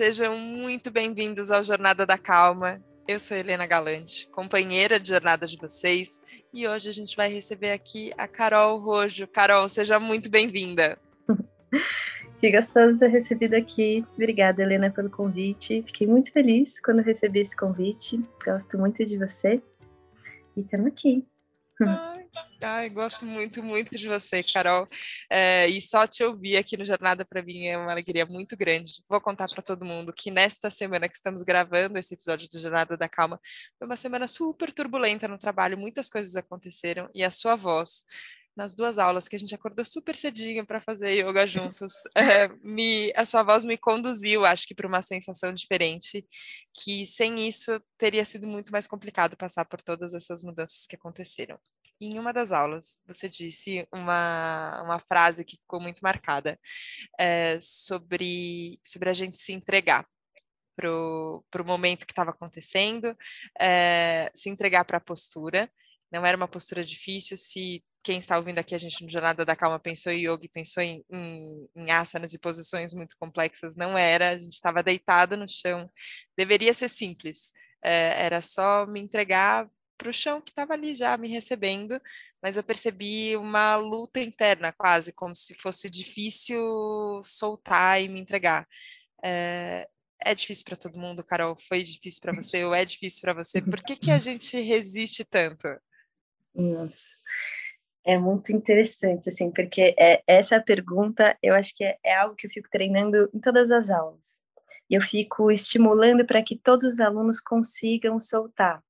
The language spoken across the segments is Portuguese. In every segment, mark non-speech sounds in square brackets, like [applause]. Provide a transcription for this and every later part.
sejam muito bem-vindos ao Jornada da Calma. Eu sou Helena Galante, companheira de jornada de vocês, e hoje a gente vai receber aqui a Carol Rojo. Carol, seja muito bem-vinda. [laughs] Que gostoso ser recebida aqui. Obrigada, Helena, pelo convite. Fiquei muito feliz quando recebi esse convite. Gosto muito de você. E estamos aqui. Ai, ai, gosto muito, muito de você, Carol. É, e só te ouvir aqui no Jornada para mim é uma alegria muito grande. Vou contar para todo mundo que nesta semana que estamos gravando esse episódio do Jornada da Calma, foi uma semana super turbulenta no trabalho, muitas coisas aconteceram e a sua voz nas duas aulas que a gente acordou super cedinho para fazer yoga [laughs] juntos, é, me, a sua voz me conduziu, acho que, para uma sensação diferente, que sem isso teria sido muito mais complicado passar por todas essas mudanças que aconteceram. Em uma das aulas, você disse uma, uma frase que ficou muito marcada é, sobre, sobre a gente se entregar para o momento que estava acontecendo, é, se entregar para a postura. Não era uma postura difícil, se quem está ouvindo aqui a gente no Jornada da Calma pensou em yoga pensou em, em, em asanas e posições muito complexas, não era, a gente estava deitado no chão, deveria ser simples, é, era só me entregar para o chão que estava ali já me recebendo, mas eu percebi uma luta interna quase, como se fosse difícil soltar e me entregar. É, é difícil para todo mundo, Carol, foi difícil para você ou é difícil para você? Por que, que a [laughs] gente resiste tanto? Nossa, é muito interessante, assim, porque é, essa pergunta eu acho que é, é algo que eu fico treinando em todas as aulas. Eu fico estimulando para que todos os alunos consigam soltar,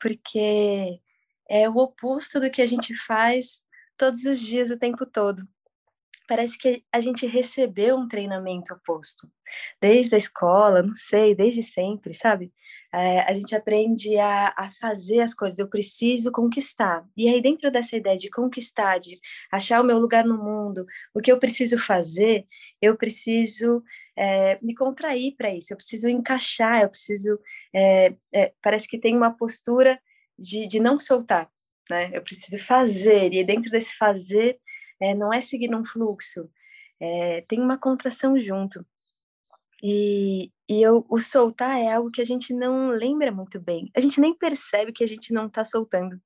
porque é o oposto do que a gente faz todos os dias, o tempo todo. Parece que a gente recebeu um treinamento oposto, desde a escola, não sei, desde sempre, sabe? é, a gente aprende a, a, fazer as coisas, eu preciso conquistar. E aí, dentro dessa ideia de conquistar, de achar o meu lugar no mundo, o que eu preciso fazer, eu preciso é, me contrair para isso, eu preciso encaixar, eu preciso. É, parece que tem uma postura de, de não soltar, né? Eu preciso fazer, e dentro desse fazer, é, não é seguir um fluxo, é, tem uma contração junto. E, e eu, o soltar é algo que a gente não lembra muito bem. A gente nem percebe que a gente não está soltando.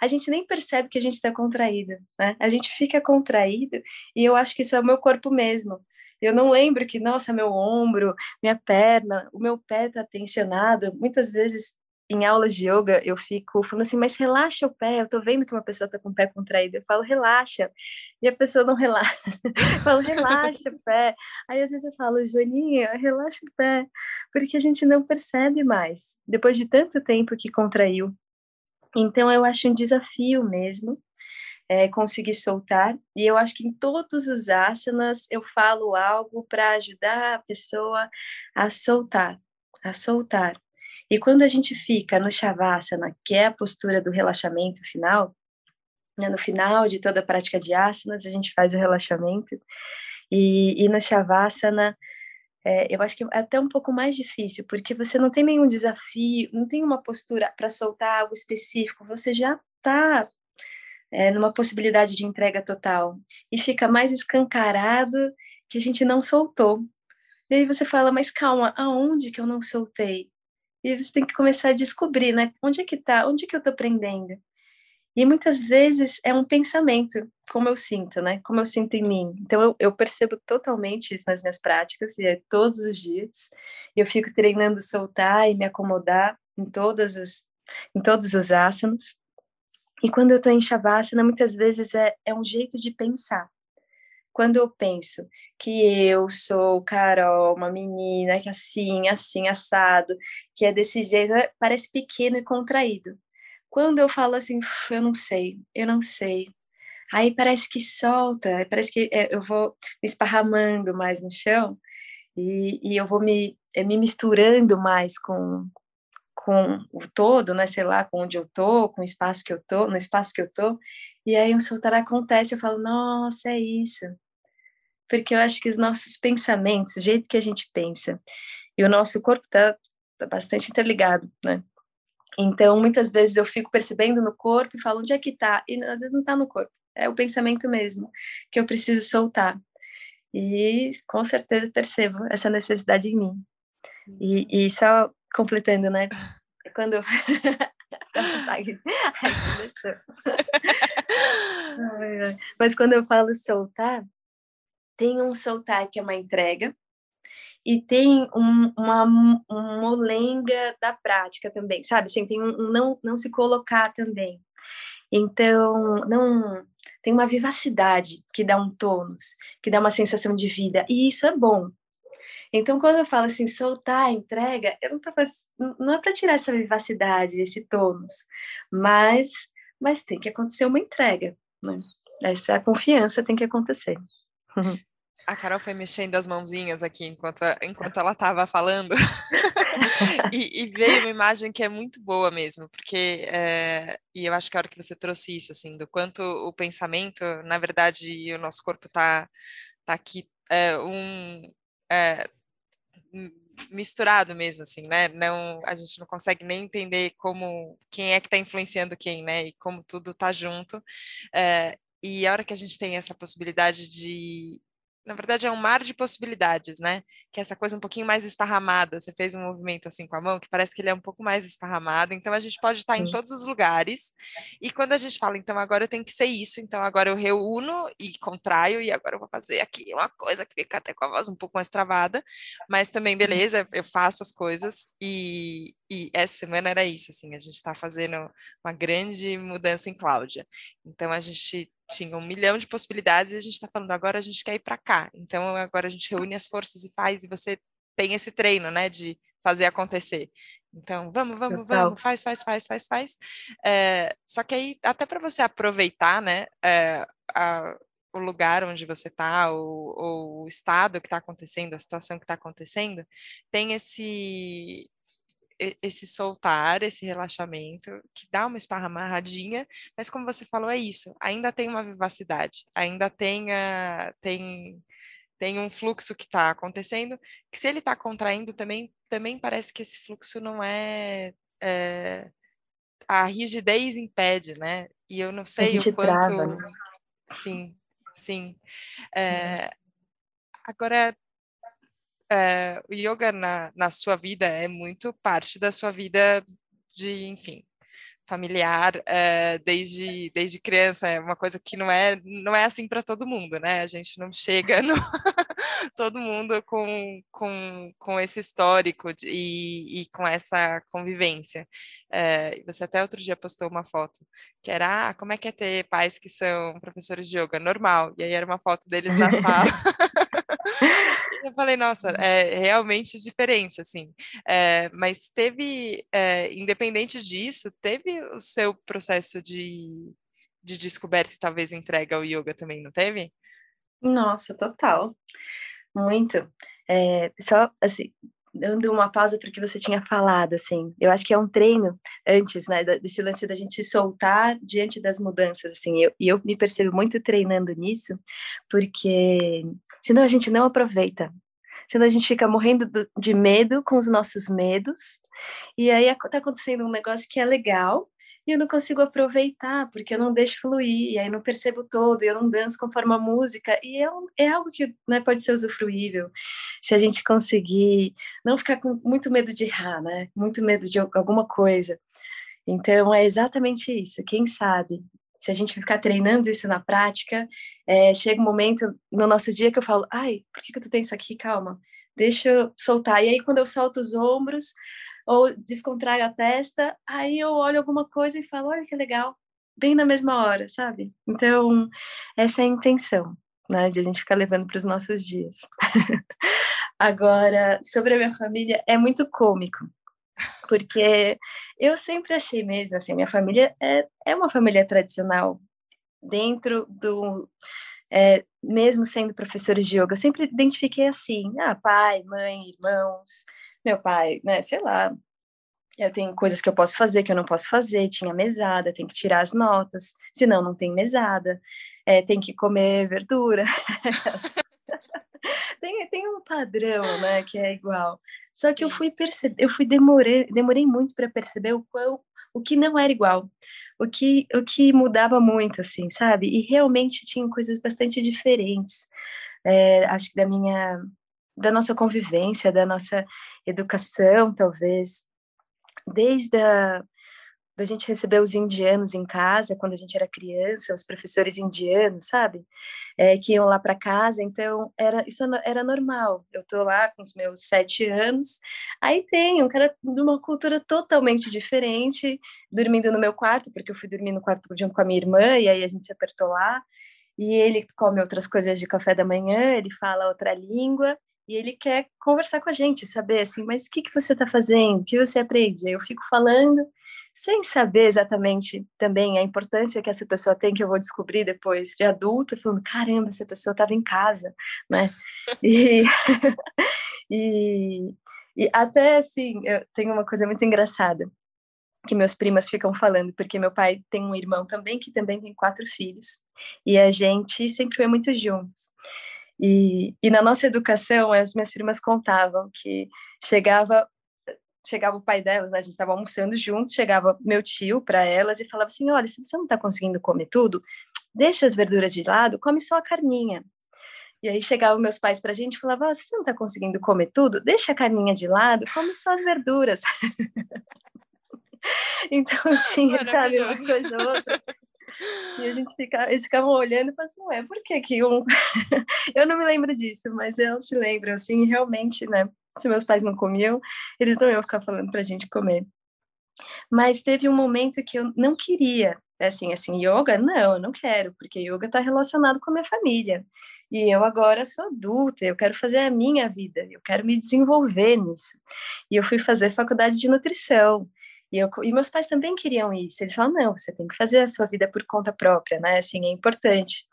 A gente nem percebe que a gente está contraído, né? A gente fica contraído e eu acho que isso é o meu corpo mesmo. Eu não lembro que, nossa, meu ombro, minha perna, o meu pé está tensionado. Muitas vezes em aulas de yoga, eu fico falando assim, mas relaxa o pé, eu tô vendo que uma pessoa tá com o pé contraído, eu falo, relaxa, e a pessoa não relaxa, [laughs] eu falo, relaxa o pé, aí às vezes eu falo, Joaninha, relaxa o pé, porque a gente não percebe mais, depois de tanto tempo que contraiu, então eu acho um desafio mesmo, é, conseguir soltar, e eu acho que em todos os asanas eu falo algo para ajudar a pessoa a soltar, a soltar, e quando a gente fica no Shavasana, que é a postura do relaxamento final, né, no final de toda a prática de asanas, a gente faz o relaxamento, e, e no Shavasana, é, eu acho que é até um pouco mais difícil, porque você não tem nenhum desafio, não tem uma postura para soltar algo específico, você já está é, numa possibilidade de entrega total, e fica mais escancarado que a gente não soltou. E aí você fala, mas calma, aonde que eu não soltei? E você tem que começar a descobrir, né? Onde é que tá? Onde é que eu tô aprendendo? E muitas vezes é um pensamento, como eu sinto, né? Como eu sinto em mim. Então eu, eu percebo totalmente isso nas minhas práticas, e é todos os dias. Eu fico treinando soltar e me acomodar em todas as em todos os asanas. E quando eu estou em Shavasana, muitas vezes é, é um jeito de pensar quando eu penso que eu sou Carol, uma menina que assim, assim, assado, que é desse jeito, é, parece pequeno e contraído. Quando eu falo assim, eu não sei, eu não sei, aí parece que solta, parece que é, eu vou me esparramando mais no chão e, e eu vou me, é, me misturando mais com, com o todo, né, sei lá, com onde eu tô, com o espaço que eu tô, no espaço que eu tô, e aí um soltar acontece, eu falo, nossa, é isso, porque eu acho que os nossos pensamentos, o jeito que a gente pensa, e o nosso corpo está tá bastante interligado, né? Então, muitas vezes eu fico percebendo no corpo e falo, onde é que está? E às vezes não está no corpo, é o pensamento mesmo, que eu preciso soltar. E com certeza percebo essa necessidade em mim. E, e só completando, né? Quando [laughs] [laughs] Mas quando eu falo soltar, tem um soltar que é uma entrega, e tem um, uma, uma molenga da prática também, sabe? Assim, tem um, um, não, não se colocar também. Então, não tem uma vivacidade que dá um tônus, que dá uma sensação de vida, e isso é bom. Então, quando eu falo assim, soltar entrega, eu não, tô, não é para tirar essa vivacidade, esse tônus, mas, mas tem que acontecer uma entrega, né? Essa confiança tem que acontecer. [laughs] A Carol foi mexendo as mãozinhas aqui enquanto, enquanto ela estava falando. [laughs] e, e, veio uma imagem que é muito boa mesmo, porque, é, e eu acho que a hora que você trouxe isso, assim, do quanto o pensamento, na verdade, o nosso corpo está tá aqui, é, um, é, misturado mesmo, assim, né? Não, a gente não consegue nem entender como, quem é que está influenciando quem, né? E como tudo está junto. É, e a hora que a gente tem essa possibilidade de na verdade é um mar de possibilidades, né? Que é essa coisa um pouquinho mais esparramada. Você fez um movimento assim com a mão que parece que ele é um pouco mais esparramado. Então a gente pode estar em todos os lugares. E quando a gente fala, então agora eu tenho que ser isso, então agora eu reúno e contraio e agora eu vou fazer aqui uma coisa que fica até com a voz um pouco mais travada, mas também beleza, eu faço as coisas e, e essa semana era isso, assim, a gente está fazendo uma grande mudança em Cláudia. Então a gente tinha um milhão de possibilidades e a gente está falando agora a gente quer ir para cá. Então agora a gente reúne as forças e faz e você tem esse treino, né, de fazer acontecer. Então vamos, vamos, Total. vamos, faz, faz, faz, faz, faz. É, só que aí até para você aproveitar, né, é, a, o lugar onde você está, o, o estado que está acontecendo, a situação que está acontecendo, tem esse esse soltar, esse relaxamento, que dá uma esparramadinha, mas como você falou, é isso, ainda tem uma vivacidade, ainda tem, a, tem, tem um fluxo que está acontecendo, que se ele está contraindo também, também parece que esse fluxo não é, é, a rigidez impede, né? E eu não sei o quanto... Trava, né? Sim, sim. É, agora, é, o yoga na, na sua vida é muito parte da sua vida de, enfim, familiar é, desde, desde criança é uma coisa que não é não é assim para todo mundo né? A gente não chega no [laughs] todo mundo com, com, com esse histórico de, e, e com essa convivência. É, você até outro dia postou uma foto que era ah, como é que é ter pais que são professores de yoga? Normal. E aí era uma foto deles na sala [laughs] eu falei, nossa, é realmente diferente, assim. É, mas teve, é, independente disso, teve o seu processo de, de descoberta e talvez entrega ao yoga também, não teve? Nossa, total. Muito. É, só, assim, dando uma pausa para o que você tinha falado, assim, eu acho que é um treino antes, né, desse lance da gente se soltar diante das mudanças, assim, eu, e eu me percebo muito treinando nisso, porque senão a gente não aproveita, senão a gente fica morrendo de medo com os nossos medos, e aí está acontecendo um negócio que é legal, e eu não consigo aproveitar, porque eu não deixo fluir, e aí não percebo todo, eu não danço conforme a música, e é, é algo que né, pode ser usufruível, se a gente conseguir não ficar com muito medo de errar, né? Muito medo de alguma coisa. Então, é exatamente isso. Quem sabe, se a gente ficar treinando isso na prática, é, chega um momento no nosso dia que eu falo, ai, por que, que tu tem isso aqui? Calma, deixa eu soltar. E aí, quando eu solto os ombros, ou descontraio a testa, aí eu olho alguma coisa e falo, olha que legal, bem na mesma hora, sabe? Então, essa é a intenção, né, de a gente ficar levando para os nossos dias. [laughs] Agora, sobre a minha família, é muito cômico, porque eu sempre achei mesmo, assim, minha família é, é uma família tradicional, dentro do... É, mesmo sendo professores de yoga, eu sempre identifiquei assim, ah, pai, mãe, irmãos, meu pai, né, sei lá, eu tenho coisas que eu posso fazer, que eu não posso fazer, tinha mesada, tem que tirar as notas, senão não tem mesada, é, tem que comer verdura. [laughs] tem, tem um padrão, né, que é igual. Só que eu fui perceber, eu fui demorei, demorei muito para perceber o qual, o que não era igual, o que, o que mudava muito, assim, sabe? E realmente tinham coisas bastante diferentes é, acho que da minha, da nossa convivência, da nossa educação, talvez, desde a da gente receber os indianos em casa quando a gente era criança, os professores indianos, sabe? É, que iam lá para casa, então era isso era normal. Eu tô lá com os meus sete anos, aí tem um cara de uma cultura totalmente diferente, dormindo no meu quarto, porque eu fui dormir no quarto junto com a minha irmã, e aí a gente se apertou lá, e ele come outras coisas de café da manhã, ele fala outra língua, e ele quer conversar com a gente, saber assim, mas o que, que você está fazendo? O que você aprende? Eu fico falando, sem saber exatamente também a importância que essa pessoa tem, que eu vou descobrir depois de adulta, falando, caramba, essa pessoa estava em casa, né? E, [laughs] e, e até assim, eu tenho uma coisa muito engraçada que meus primas ficam falando, porque meu pai tem um irmão também que também tem quatro filhos, e a gente sempre foi muito juntos. E, e na nossa educação, as minhas primas contavam que chegava chegava o pai delas, né, a gente estava almoçando juntos, chegava meu tio para elas e falava assim, olha, se você não está conseguindo comer tudo, deixa as verduras de lado, come só a carninha. E aí chegavam meus pais para a gente e falavam, oh, se você não está conseguindo comer tudo, deixa a carninha de lado, come só as verduras. [laughs] então [laughs] tinha, sabe, uma coisa ou outra. E a gente ficava, eles ficavam olhando e falavam assim, ué, por que que um... [laughs] eu não me lembro disso, mas eu se lembro, assim, realmente, né, se meus pais não comiam, eles não iam ficar falando para a gente comer. Mas teve um momento que eu não queria, assim, assim, yoga, não, eu não quero, porque yoga está relacionado com a minha família. E eu agora sou adulta, eu quero fazer a minha vida, eu quero me desenvolver nisso. E eu fui fazer faculdade de nutrição. E, eu, e meus pais também queriam isso. Eles falaram, não, você tem que fazer a sua vida por conta própria, né? Assim, é importante.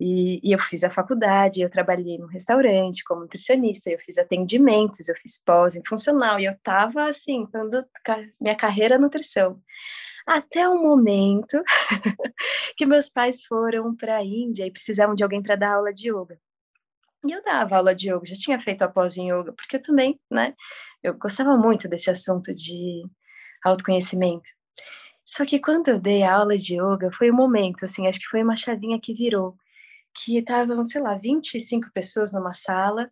E, e eu fiz a faculdade, eu trabalhei num restaurante como nutricionista, eu fiz atendimentos, eu fiz pós em funcional, e eu estava, assim, dando minha carreira nutrição. Até o momento [laughs] que meus pais foram para a Índia e precisavam de alguém para dar aula de yoga. E eu dava aula de yoga, já tinha feito a pós em yoga, porque eu também, né, eu gostava muito desse assunto de autoconhecimento. Só que quando eu dei a aula de yoga, foi um momento, assim, acho que foi uma chavinha que virou, que estavam, sei lá, 25 pessoas numa sala,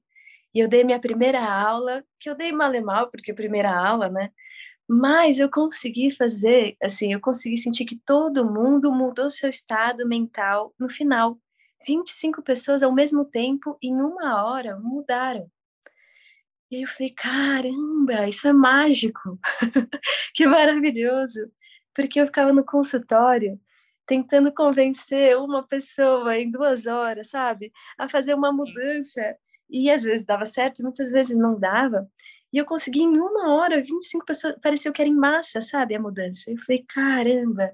e eu dei minha primeira aula, que eu dei mal e mal, porque primeira aula, né? Mas eu consegui fazer, assim, eu consegui sentir que todo mundo mudou seu estado mental no final. 25 pessoas ao mesmo tempo, em uma hora, mudaram. E aí eu falei, caramba, isso é mágico, [laughs] que maravilhoso, porque eu ficava no consultório tentando convencer uma pessoa em duas horas, sabe, a fazer uma mudança, e às vezes dava certo, muitas vezes não dava, e eu consegui em uma hora, 25 pessoas, pareceu que era em massa, sabe, a mudança. Eu falei, caramba,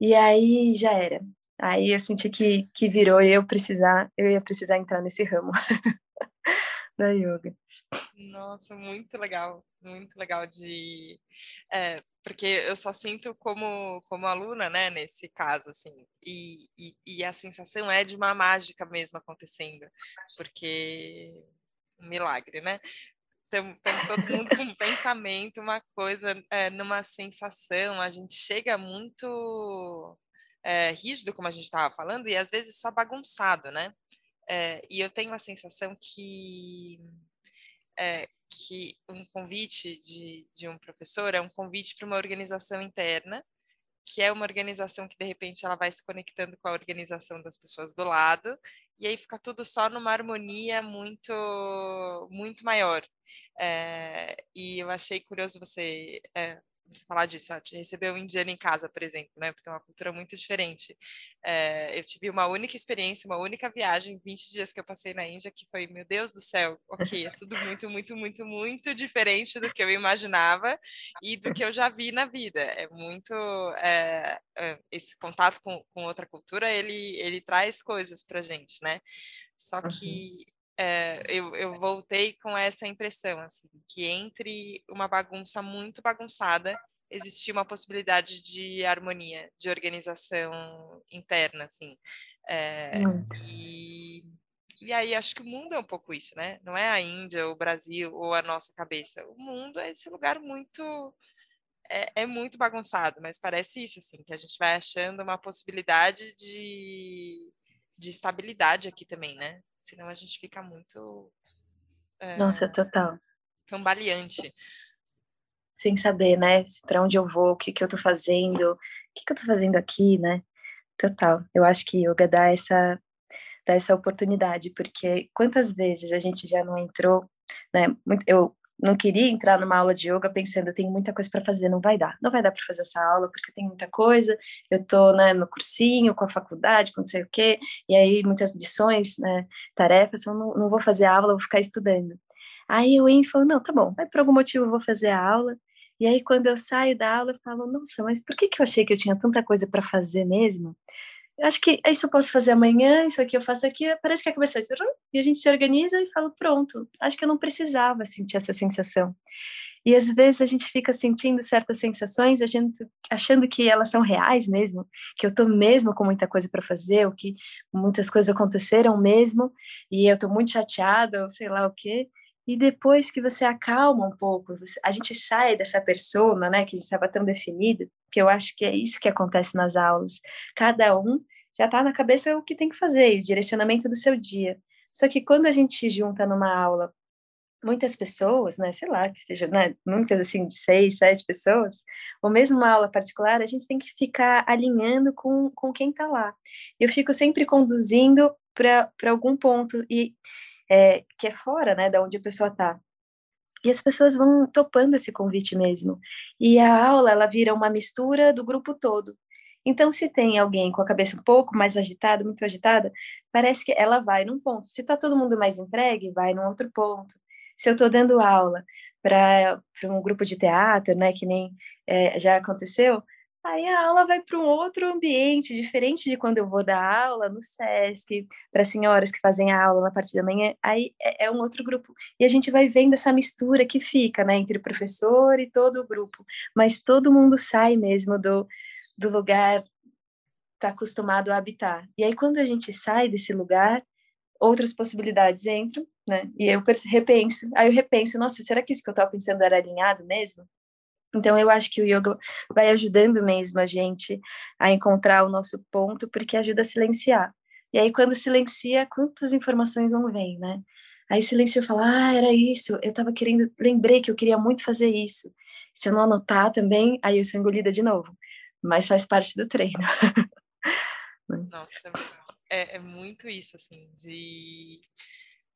e aí já era. Aí eu senti que, que virou eu precisar, eu ia precisar entrar nesse ramo [laughs] da yoga. Nossa, muito legal, muito legal de. É, porque eu só sinto como, como aluna, né, nesse caso, assim, e, e, e a sensação é de uma mágica mesmo acontecendo, porque um milagre, né? Tem todo mundo com um pensamento, uma coisa, é, numa sensação, a gente chega muito é, rígido, como a gente estava falando, e às vezes só bagunçado, né? É, e eu tenho a sensação que é, que um convite de, de um professor é um convite para uma organização interna, que é uma organização que de repente ela vai se conectando com a organização das pessoas do lado, e aí fica tudo só numa harmonia muito muito maior. É, e eu achei curioso você é, você falar disso, ó, de receber um indiano em casa, por exemplo, né? Porque é uma cultura muito diferente. É, eu tive uma única experiência, uma única viagem, 20 dias que eu passei na Índia, que foi, meu Deus do céu, ok, é tudo muito, muito, muito, muito diferente do que eu imaginava e do que eu já vi na vida. É muito. É, esse contato com, com outra cultura, ele, ele traz coisas pra gente, né? Só que uhum é, eu, eu voltei com essa impressão, assim, que entre uma bagunça muito bagunçada existia uma possibilidade de harmonia, de organização interna, assim. É, e, e aí acho que o mundo é um pouco isso, né? Não é a Índia, o Brasil ou a nossa cabeça. O mundo é esse lugar muito é, é, muito bagunçado, mas parece isso, assim, que a gente vai achando uma possibilidade de, de estabilidade aqui também, né? Senão a gente fica muito. É, Nossa, total. Cambaleante. Sem saber, né? Para onde eu vou, o que, que eu tô fazendo, o que, que eu tô fazendo aqui, né? Total. Eu acho que yoga dá essa, dá essa oportunidade, porque quantas vezes a gente já não entrou, né? Eu não queria entrar numa aula de yoga pensando, eu tenho muita coisa para fazer, não vai dar. Não vai dar para fazer essa aula porque tem muita coisa. Eu tô, né, no cursinho, com a faculdade, com não sei o quê, e aí muitas lições, né, tarefas, eu não, não vou fazer aula, vou ficar estudando. Aí eu entro e falo, não, tá bom, mas por algum motivo eu vou fazer a aula. E aí quando eu saio da aula, eu falo, nossa, mas por que que eu achei que eu tinha tanta coisa para fazer mesmo? Acho que isso eu posso fazer amanhã, isso aqui eu faço aqui, parece que a cabeça faz, e a gente se organiza e fala, pronto, acho que eu não precisava sentir essa sensação. E às vezes a gente fica sentindo certas sensações, a gente, achando que elas são reais mesmo, que eu estou mesmo com muita coisa para fazer, ou que muitas coisas aconteceram mesmo, e eu estou muito chateada, ou sei lá o quê. E depois que você acalma um pouco, você, a gente sai dessa persona, né, que a gente estava tão definido, que eu acho que é isso que acontece nas aulas. Cada um já está na cabeça o que tem que fazer, o direcionamento do seu dia. Só que quando a gente junta numa aula, muitas pessoas, né, sei lá, que seja, né, muitas assim, de seis, sete pessoas, ou mesmo uma aula particular, a gente tem que ficar alinhando com, com quem está lá. Eu fico sempre conduzindo para algum ponto, e é, que é fora, né, da onde a pessoa está. E as pessoas vão topando esse convite mesmo. E a aula, ela vira uma mistura do grupo todo. Então, se tem alguém com a cabeça um pouco mais agitada, muito agitada, parece que ela vai num ponto. Se está todo mundo mais entregue, vai num outro ponto. Se eu estou dando aula para um grupo de teatro, né, que nem é, já aconteceu, Aí a aula vai para um outro ambiente, diferente de quando eu vou dar aula no SESC, para senhoras que fazem a aula na parte da manhã, aí é, é, um outro grupo. E a gente vai vendo essa mistura que fica, né, entre o professor e todo o grupo. Mas todo mundo sai mesmo do, do lugar está acostumado a habitar. E aí quando a gente sai desse lugar, outras possibilidades entram, né? E eu repenso, aí eu repenso, nossa, será que isso que eu estava pensando era alinhado mesmo? Então, eu acho que o yoga vai ajudando mesmo a gente a encontrar o nosso ponto, porque ajuda a silenciar. E aí, quando silencia, quantas informações não vêm, né? Aí silencia e fala, ah, era isso, eu estava querendo, lembrei que eu queria muito fazer isso. Se eu não anotar também, aí eu sou engolida de novo. Mas faz parte do treino. [laughs] Nossa, é, é muito isso, assim, de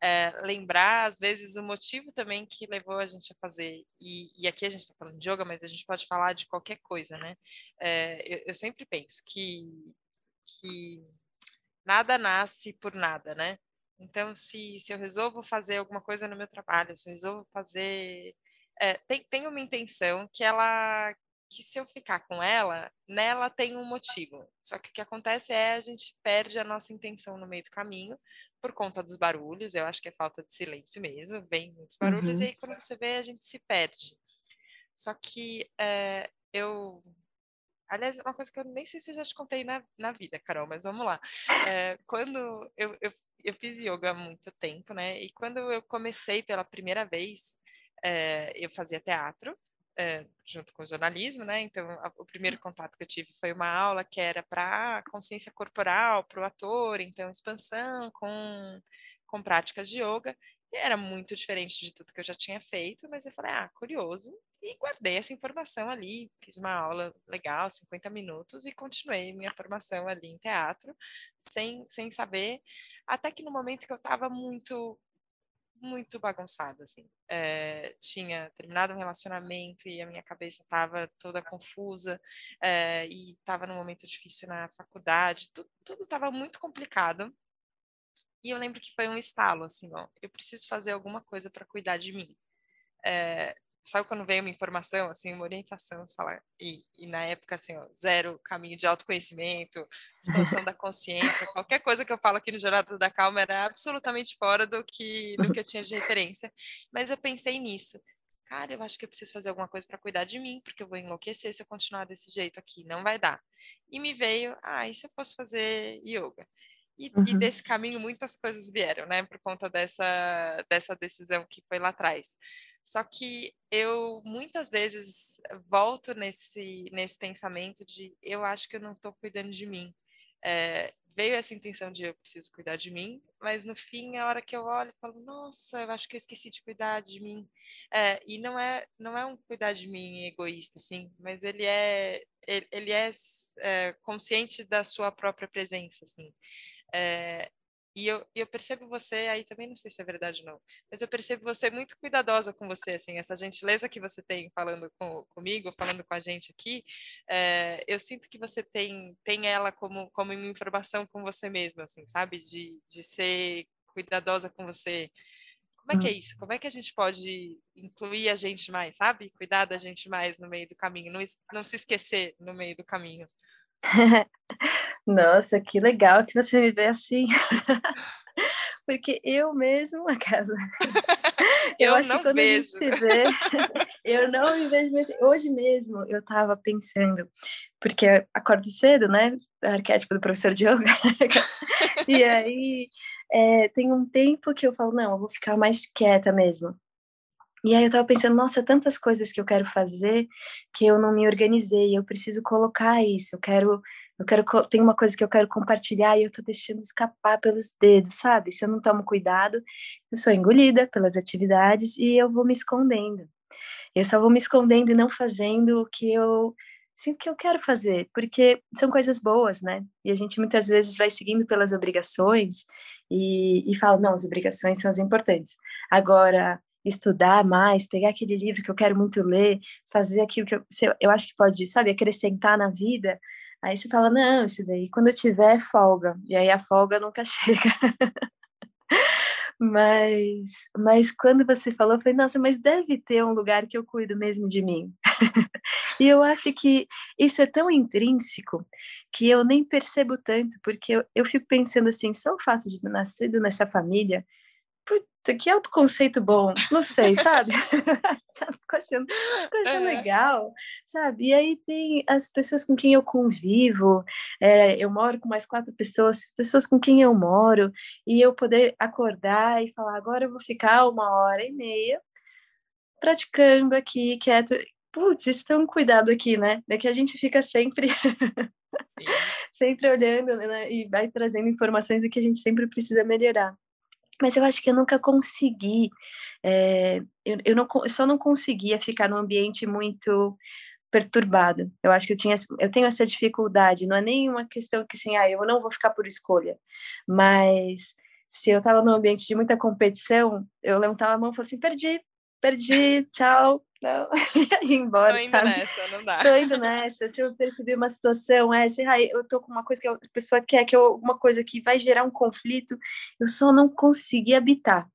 é, lembrar, às vezes, o motivo também que levou a gente a fazer. E, e aqui a gente está falando de yoga, mas a gente pode falar de qualquer coisa, né? É, eu, eu, sempre penso que, que nada nasce por nada, né? Então, se, se eu resolvo fazer alguma coisa no meu trabalho, se eu resolvo fazer. É, tem, tem uma intenção que ela que se eu ficar com ela, nela tem um motivo. Só que o que acontece é a gente perde a nossa intenção no meio do caminho por conta dos barulhos. Eu acho que é falta de silêncio mesmo, vem muitos barulhos uhum. e aí quando você vê a gente se perde. Só que é, eu Aliás, uma coisa que eu nem sei se eu já te contei na, na vida, Carol, mas vamos lá. É, quando eu, eu, eu, fiz yoga há muito tempo, né? E quando eu comecei pela primeira vez, é, eu fazia teatro, é, junto com o jornalismo, né? Então, a, o primeiro contato que eu tive foi uma aula que era para consciência corporal, para o ator, então expansão com, com práticas de yoga. E era muito diferente de tudo que eu já tinha feito, mas eu falei, ah, curioso, e guardei essa informação ali, fiz uma aula legal, 50 minutos, e continuei minha formação ali em teatro, sem, sem saber, até que no momento que eu estava muito muito bagunçada, assim. É, tinha terminado um relacionamento e a minha cabeça estava toda confusa é, e estava num momento difícil na faculdade, tudo estava muito complicado. E eu lembro que foi um estalo, assim, ó, eu preciso fazer alguma coisa para cuidar de mim. É, sabe quando vem uma informação, assim, uma orientação, você fala, e, e na época, assim, ó, zero caminho de autoconhecimento, expansão da consciência, qualquer coisa que eu falo aqui no Jornada da Calma era absolutamente fora do que, do que eu tinha de referência, mas eu pensei nisso. Cara, eu acho que eu preciso fazer alguma coisa para cuidar de mim, porque eu vou enlouquecer se eu continuar desse jeito aqui, não vai dar. E me veio, ah, e se eu fosse fazer yoga? E, uhum. e, desse caminho muitas coisas vieram, né, por conta dessa, dessa decisão que foi lá atrás. Só que eu muitas vezes volto nesse, nesse pensamento de eu acho que eu não estou cuidando de mim. É, veio essa intenção de eu preciso cuidar de mim, mas no fim, a hora que eu olho, eu falo, nossa, eu acho que eu esqueci de cuidar de mim. É, e não é, não é um cuidar de mim egoísta, assim, mas ele é, ele, ele é, é consciente da sua própria presença, assim. É, e eu, eu percebo você, aí também não sei se é verdade ou não, mas eu percebo você muito cuidadosa com você, assim, essa gentileza que você tem falando com, comigo, falando com a gente aqui, é, eu sinto que você tem, tem ela como, como uma informação com você mesma, assim, sabe? De, de ser cuidadosa com você. Como é que é hum. isso? Como é que a gente pode incluir a gente mais, sabe? Cuidar da gente mais no meio do caminho, não, não se esquecer no meio do caminho. [laughs] Nossa, que legal que você me vê assim. [laughs] Porque eu mesmo, a casa. [laughs] Eu, eu acho não que quando vejo. a gente se vê, eu não me vejo mesmo. Hoje mesmo eu estava pensando, porque eu acordo cedo, né? Arquétipo do professor de yoga. e aí é, tem um tempo que eu falo, não, eu vou ficar mais quieta mesmo. E aí eu tava pensando, nossa, tantas coisas que eu quero fazer que eu não me organizei, eu preciso colocar isso, eu quero eu quero tem uma coisa que eu quero compartilhar e eu tô deixando escapar pelos dedos, sabe? Se eu não tomo cuidado, eu sou engolida pelas atividades e eu vou me escondendo. Eu só vou me escondendo e não fazendo o que eu sinto que eu quero fazer, porque são coisas boas, né? E a gente muitas vezes vai seguindo pelas obrigações e, e fala, não, as obrigações são as importantes. Agora, estudar mais, pegar aquele livro que eu quero muito ler, fazer aquilo que eu, eu acho que pode, sabe, acrescentar na vida. Aí você fala, não, isso daí, quando eu tiver folga, e aí a folga nunca [laughs] chega. mas, mas quando você falou, eu falei, nossa, mas deve ter um lugar que eu cuido mesmo de mim. [laughs] e eu acho que isso é tão intrínseco que eu nem percebo tanto, porque eu, eu fico pensando assim, só o fato de ter nascido nessa família puta, que autoconceito bom, não sei, [laughs] sabe? [laughs] Já fico achando coisa legal, sabe? E aí tem as pessoas com quem eu convivo, é, eu moro com mais quatro pessoas, pessoas com quem eu moro, e eu poder acordar e falar, agora eu vou ficar uma hora e meia praticando aqui, quieto. Putz, isso tem um cuidado aqui, né? É que a gente fica sempre [laughs] sempre olhando né? e vai trazendo informações do que a gente sempre precisa melhorar mas eu acho que eu nunca consegui, é, eu, eu, não, eu só não conseguia ficar num ambiente muito perturbado. Eu acho que eu tinha, eu tenho essa dificuldade. Não é nem uma questão que assim, ah, eu não vou ficar por escolha, mas se eu estava num ambiente de muita competição, eu levantava a mão e falava assim, perdi, perdi, tchau, não, [laughs] embora, Tô indo sabe? nessa, não dá. Tô indo nessa, se eu perceber uma situação, é, se eu tô com uma coisa que a pessoa quer, que eu, uma coisa que vai gerar um conflito, eu só não consegui habitar,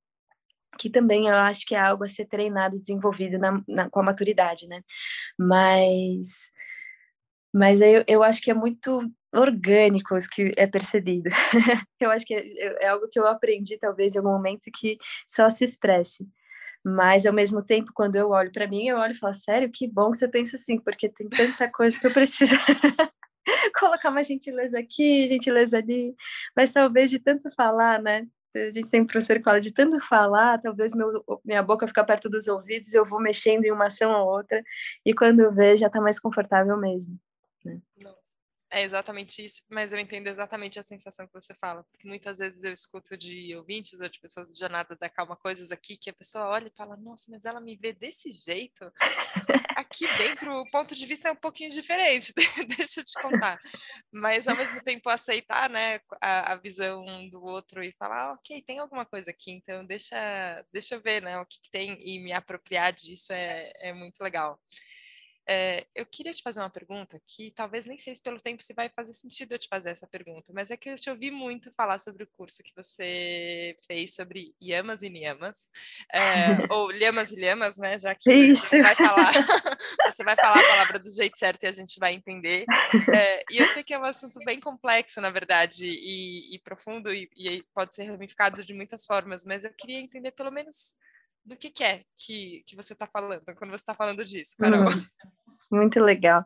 que também eu acho que é algo a ser treinado, desenvolvido na, na com a maturidade, né? Mas, mas eu, eu acho que é muito orgânico os que é percebido. [laughs] eu acho que é, é algo que eu aprendi, talvez, em algum momento, que só se expresse. Mas, ao mesmo tempo, quando eu olho para mim, eu olho e falo, sério, que bom que você pensa assim, porque tem tanta coisa que eu preciso [laughs] colocar uma gentileza aqui, gentileza ali. Mas talvez de tanto falar, né? A gente tem um professor que fala de tanto falar, talvez meu, minha boca fica perto dos ouvidos, eu vou mexendo em uma ação ou outra, e quando vejo, já está mais confortável mesmo. Né? Nossa. É exatamente isso, mas eu entendo exatamente a sensação que você fala, porque muitas vezes eu escuto de ouvintes ou de pessoas de jornada da calma coisas aqui que a pessoa olha e fala, nossa, mas ela me vê desse jeito. Aqui dentro o ponto de vista é um pouquinho diferente, [laughs] deixa eu te contar. Mas ao mesmo tempo aceitar, né, a, a visão do outro e falar, ok, tem alguma coisa aqui, então deixa, deixa eu ver, né, o que, que tem e me apropriar disso é, é muito legal. É, eu queria te fazer uma pergunta que talvez nem sei se pelo tempo se vai fazer sentido eu te fazer essa pergunta, mas é que eu te ouvi muito falar sobre o curso que você fez sobre yamas e niyamas, é, [laughs] ou lhamas e lhamas, né? Já que Isso. você vai falar, [laughs] você vai falar a palavra do jeito certo e a gente vai entender. É, e eu sei que é um assunto bem complexo, na verdade, e, e profundo, e, e pode ser ramificado de muitas formas, mas eu queria entender pelo menos do que, que é que, que você está falando quando você está falando disso, Carol. Hum, muito legal.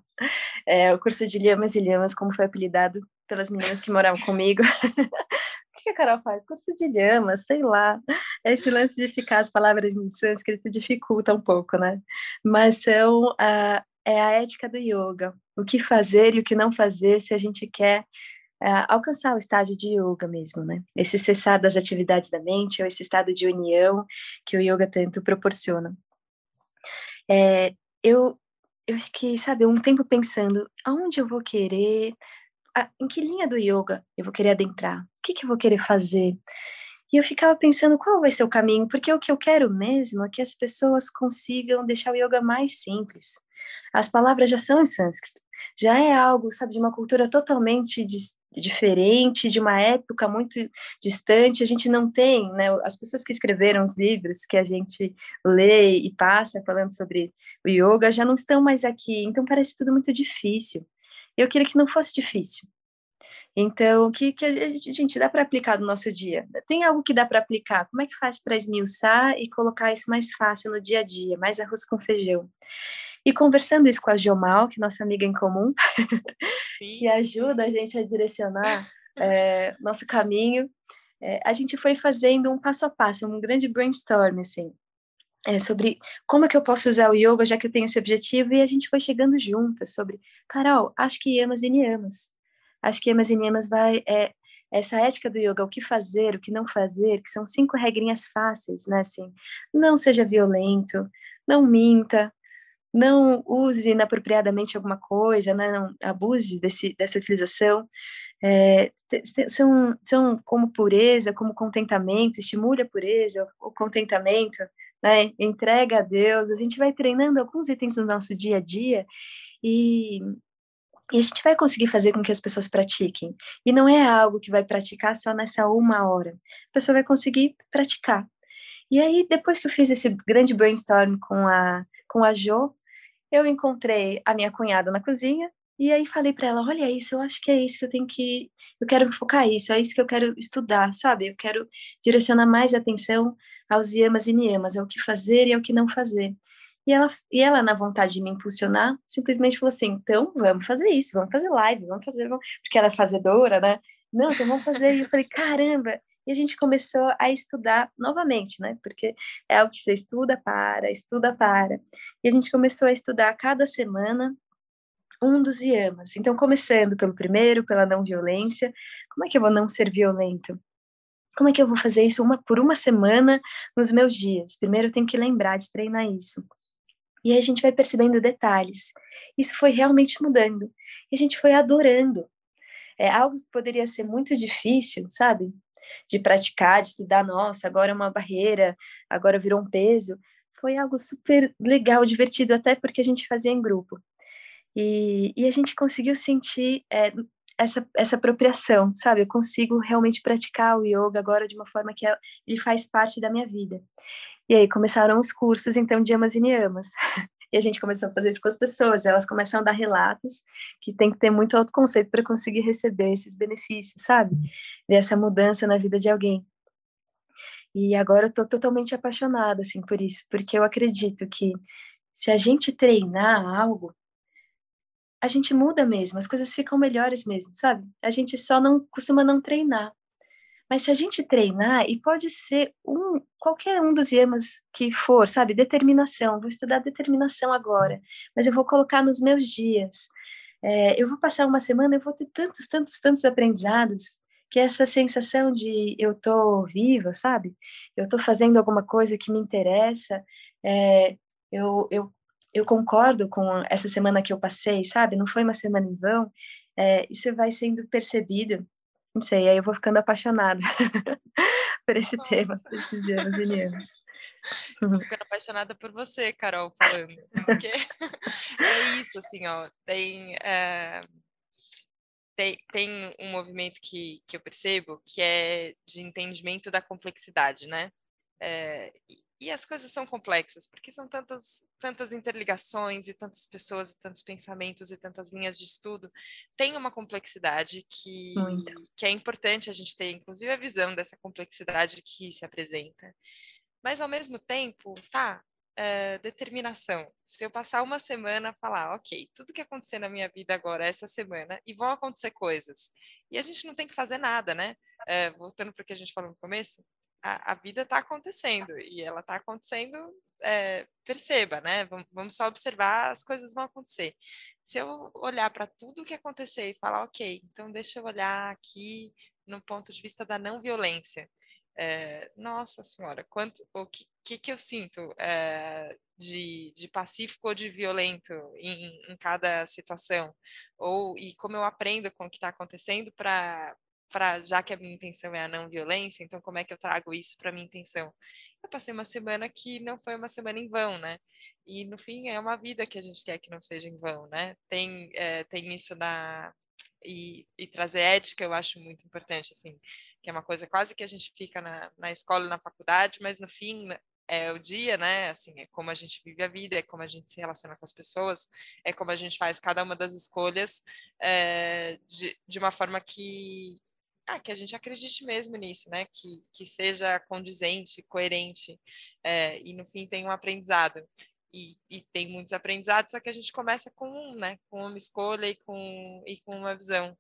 É, o curso de Lhamas e Lhamas, como foi apelidado pelas meninas que moravam comigo. [laughs] o que a Carol faz? Curso de Lhamas, sei lá. É esse lance de ficar as palavras em sânscrito dificulta um pouco, né? Mas são a, é a ética do yoga. O que fazer e o que não fazer se a gente quer é, alcançar o estágio de yoga mesmo, né? Esse cessar das atividades da mente, ou esse estado de união que o yoga tanto proporciona. É, eu, eu fiquei, sabe, um tempo pensando aonde eu vou querer, a, em que linha do yoga eu vou querer adentrar, o que, que eu vou querer fazer. E eu ficava pensando qual vai ser o caminho, porque o que eu quero mesmo é que as pessoas consigam deixar o yoga mais simples. As palavras já são em sânscrito, já é algo, sabe, de uma cultura totalmente diferente, de uma época muito distante. A gente não tem, né, as pessoas que escreveram os livros que a gente lê e passa falando sobre o yoga já não estão mais aqui, então parece tudo muito difícil. Eu queria que não fosse difícil. Então, o que, que a gente dá para aplicar no nosso dia? Tem algo que dá para aplicar? Como é que faz para esmiuçar e colocar isso mais fácil no dia a dia, mais arroz com feijão? E conversando isso com a Geomal, que é nossa amiga em comum, [laughs] que ajuda a gente a direcionar é, nosso caminho, é, a gente foi fazendo um passo a passo, um grande brainstorm, assim, é, sobre como é que eu posso usar o yoga, já que eu tenho esse objetivo, e a gente foi chegando juntas sobre, Carol, acho que yamas e niyamas. Acho que yamas e niyamas vai, é, essa ética do yoga, o que fazer, o que não fazer, que são cinco regrinhas fáceis, né, assim, não seja violento, não minta, não use inapropriadamente alguma coisa, né, não abuse desse, dessa utilização, é, são, são como pureza, como contentamento, estimule a pureza, o contentamento, né, entrega a Deus, a gente vai treinando alguns itens no nosso dia a dia e, e a gente vai conseguir fazer com que as pessoas pratiquem. E não é algo que vai praticar só nessa uma hora. A pessoa vai conseguir praticar. E aí, depois que eu fiz esse grande brainstorm com a, com a Jo, eu encontrei a minha cunhada na cozinha e aí falei para ela, olha isso, eu acho que é isso que eu tenho que, eu quero focar isso, é isso que eu quero estudar, sabe? Eu quero direcionar mais atenção aos yamas e niyamas, é o que fazer e é o que não fazer. E ela, e ela, na vontade de me impulsionar, simplesmente falou assim: então vamos fazer isso, vamos fazer live, vamos fazer, vamos... porque ela é fazedora, né? Não, então vamos fazer. E eu falei: caramba, e a gente começou a estudar novamente, né? Porque é algo que você estuda para, estuda para. E a gente começou a estudar cada semana um dos yamas. Então, começando pelo primeiro, pela não violência. Como é que eu vou não ser violento? Como é que eu vou fazer isso uma por uma semana nos meus dias? Primeiro eu tenho que lembrar de treinar isso. E aí a gente vai percebendo detalhes. Isso foi realmente mudando. E a gente foi adorando. É algo que poderia ser muito difícil, sabe? De praticar, de estudar, nossa, agora é uma barreira, agora virou um peso, foi algo super legal, divertido, até porque a gente fazia em grupo. E, e a gente conseguiu sentir é, essa, essa apropriação, sabe? Eu consigo realmente praticar o yoga agora de uma forma que ele faz parte da minha vida. E aí começaram os cursos, então, de amas e niyamas. [laughs] E a gente começou a fazer isso com as pessoas, elas começam a dar relatos que tem que ter muito autoconceito para conseguir receber esses benefícios, sabe? Dessa mudança na vida de alguém. E agora eu estou totalmente apaixonada, assim, por isso, porque eu acredito que se a gente treinar algo, a gente muda mesmo, as coisas ficam melhores mesmo, sabe? A gente só não costuma não treinar. Mas se a gente treinar, e pode ser um, qualquer um dos yamas que for, sabe? Determinação. Vou estudar determinação agora, mas eu vou colocar nos meus dias. É, eu vou passar uma semana, eu vou ter tantos, tantos, tantos aprendizados que essa sensação de eu tô viva, sabe? Eu tô fazendo alguma coisa que me interessa. É, eu, eu, eu concordo com essa semana que eu passei, sabe? Não foi uma semana em vão. É, isso vai sendo percebido não sei, aí eu vou ficando apaixonada [laughs] por esse Nossa. tema, por esses anos e anos. Tô ficando apaixonada por você, Carol, falando. Porque [laughs] é isso, assim, ó. Tem, é, tem, tem um movimento que, que eu percebo que é de entendimento da complexidade, né? É, e as coisas são complexas, porque são tantas, tantas interligações e tantas pessoas e tantos pensamentos e tantas linhas de estudo. Tem uma complexidade que, que é importante a gente ter, inclusive, a visão dessa complexidade que se apresenta. Mas, ao mesmo tempo, tá, é, determinação. Se eu passar uma semana falar, ok, tudo que acontecer na minha vida agora, essa semana, e vão acontecer coisas. E a gente não tem que fazer nada, né? É, voltando para o que a gente falou no começo, a, a vida está acontecendo e ela está acontecendo, é, perceba, né? Vamos, só observar, as coisas vão acontecer. Se eu olhar para tudo o que acontecer e falar, ok, então deixa eu olhar aqui no ponto de vista da não violência. É, nossa senhora, quanto, o que, que, que eu sinto é, de, de pacífico ou de violento em, em cada situação? Ou e como eu aprendo com o que está acontecendo para para já que a minha intenção é a não violência, então como é que eu trago isso para minha intenção? Eu passei uma semana que não foi uma semana em vão, né? E no fim é uma vida que a gente quer que não seja em vão, né? Tem é, tem isso da e, e, trazer ética eu acho muito importante, assim, que é uma coisa quase que a gente fica na, na escola, na faculdade, mas no fim é o dia, né? Assim, é como a gente vive a vida, é como a gente se relaciona com as pessoas, é como a gente faz cada uma das escolhas é, de, de uma forma que ah, que a gente acredite mesmo nisso, né? Que, que seja condizente, coerente, é, e no fim tem um aprendizado. E, e, tem muitos aprendizados, só que a gente começa com um, né? Com uma escolha e com, e com uma visão.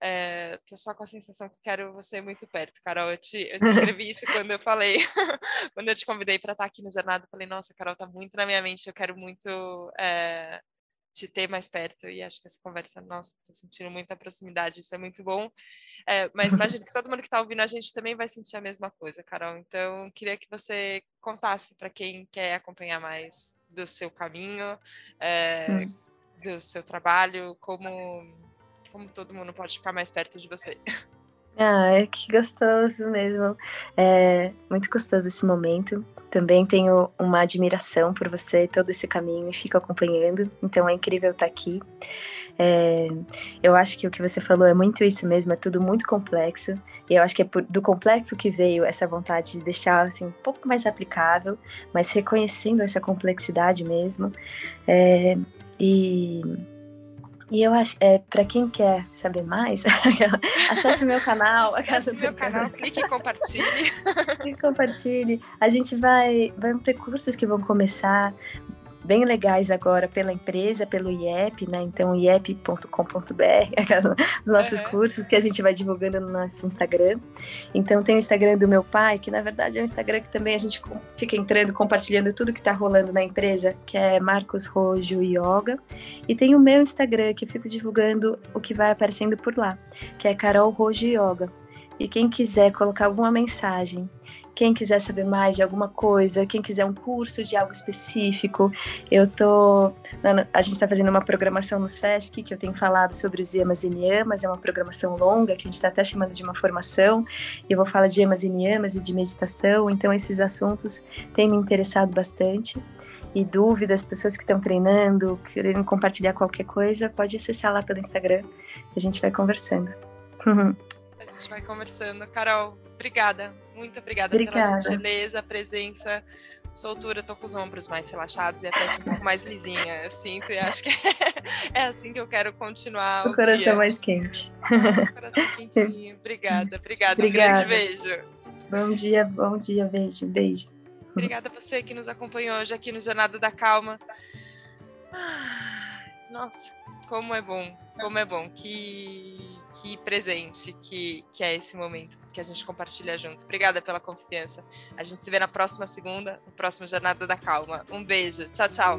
É, só com a sensação que quero você muito perto, Carol. Eu te, eu te escrevi isso quando eu falei, [laughs] quando eu te convidei para estar aqui no Jornada. Eu falei, nossa, Carol, tá muito na minha mente. Eu quero muito é, te ter mais perto. E acho que essa conversa, nossa, tô sentindo muita proximidade. Isso é muito bom. É, mas [laughs] imagino que todo mundo que está ouvindo a gente também vai sentir a mesma coisa, Carol. Então, queria que você contasse para quem quer acompanhar mais do seu caminho, é, hum. do seu trabalho, como, como todo mundo pode ficar mais perto de você. [laughs] Ah, é que gostoso mesmo. É muito gostoso esse momento. Também tenho uma admiração por você, todo esse caminho, e fico acompanhando. Então é incrível estar aqui. É, eu acho que o que você falou é muito isso mesmo, é tudo muito complexo. E eu acho que é por, do complexo que veio essa vontade de deixar assim, um pouco mais aplicável, mas reconhecendo essa complexidade mesmo. É, e e eu acho, é, para quem quer saber mais, [laughs] acesse meu canal. Acesse meu canal, clique e compartilhe. [laughs] clique e compartilhe. A gente vai, vai ter cursos que vão começar bem legais agora pela empresa, pelo IEP, né? Então, iep.com.br, [laughs] os nossos uhum. cursos que a gente vai divulgando no nosso Instagram. Então, tem o Instagram do meu pai, que na verdade é um Instagram que também a gente fica entrando, compartilhando tudo que está rolando na empresa, que é Marcos Rojo Yoga. E tem o meu Instagram, que eu fico divulgando o que vai aparecendo por lá, que é Carol Rojo Yoga. E quem quiser colocar alguma mensagem quem quiser saber mais de alguma coisa, quem quiser um curso de algo específico, eu tô. A gente está fazendo uma programação no SESC que eu tenho falado sobre os yamas e niyamas, é uma programação longa que a gente está até chamando de uma formação. E eu vou falar de yamas e niyamas e de meditação, então esses assuntos têm me interessado bastante. E dúvidas, pessoas que estão treinando, querendo compartilhar qualquer coisa, pode acessar lá pelo Instagram, a gente vai conversando. [laughs] a gente vai conversando. Carol, obrigada muito obrigada, obrigada. pela gentileza, presença, soltura. Eu tô com os ombros mais relaxados e a testa um pouco mais lisinha. Eu sinto e acho que [laughs] é assim que eu quero continuar. O, o coração dia. mais quente. O coração quentinho. Obrigada, obrigada. obrigada. Um grande beijo. Bom dia, bom dia, beijo, beijo. Obrigada a você que nos acompanhou hoje aqui no Jornada da Calma. Nossa, como é bom, como é bom. Que que presente que, que é esse momento que a gente compartilha junto. Obrigada pela confiança. A gente se vê na próxima segunda, no próximo Jornada da Calma. Um beijo. Tchau, tchau.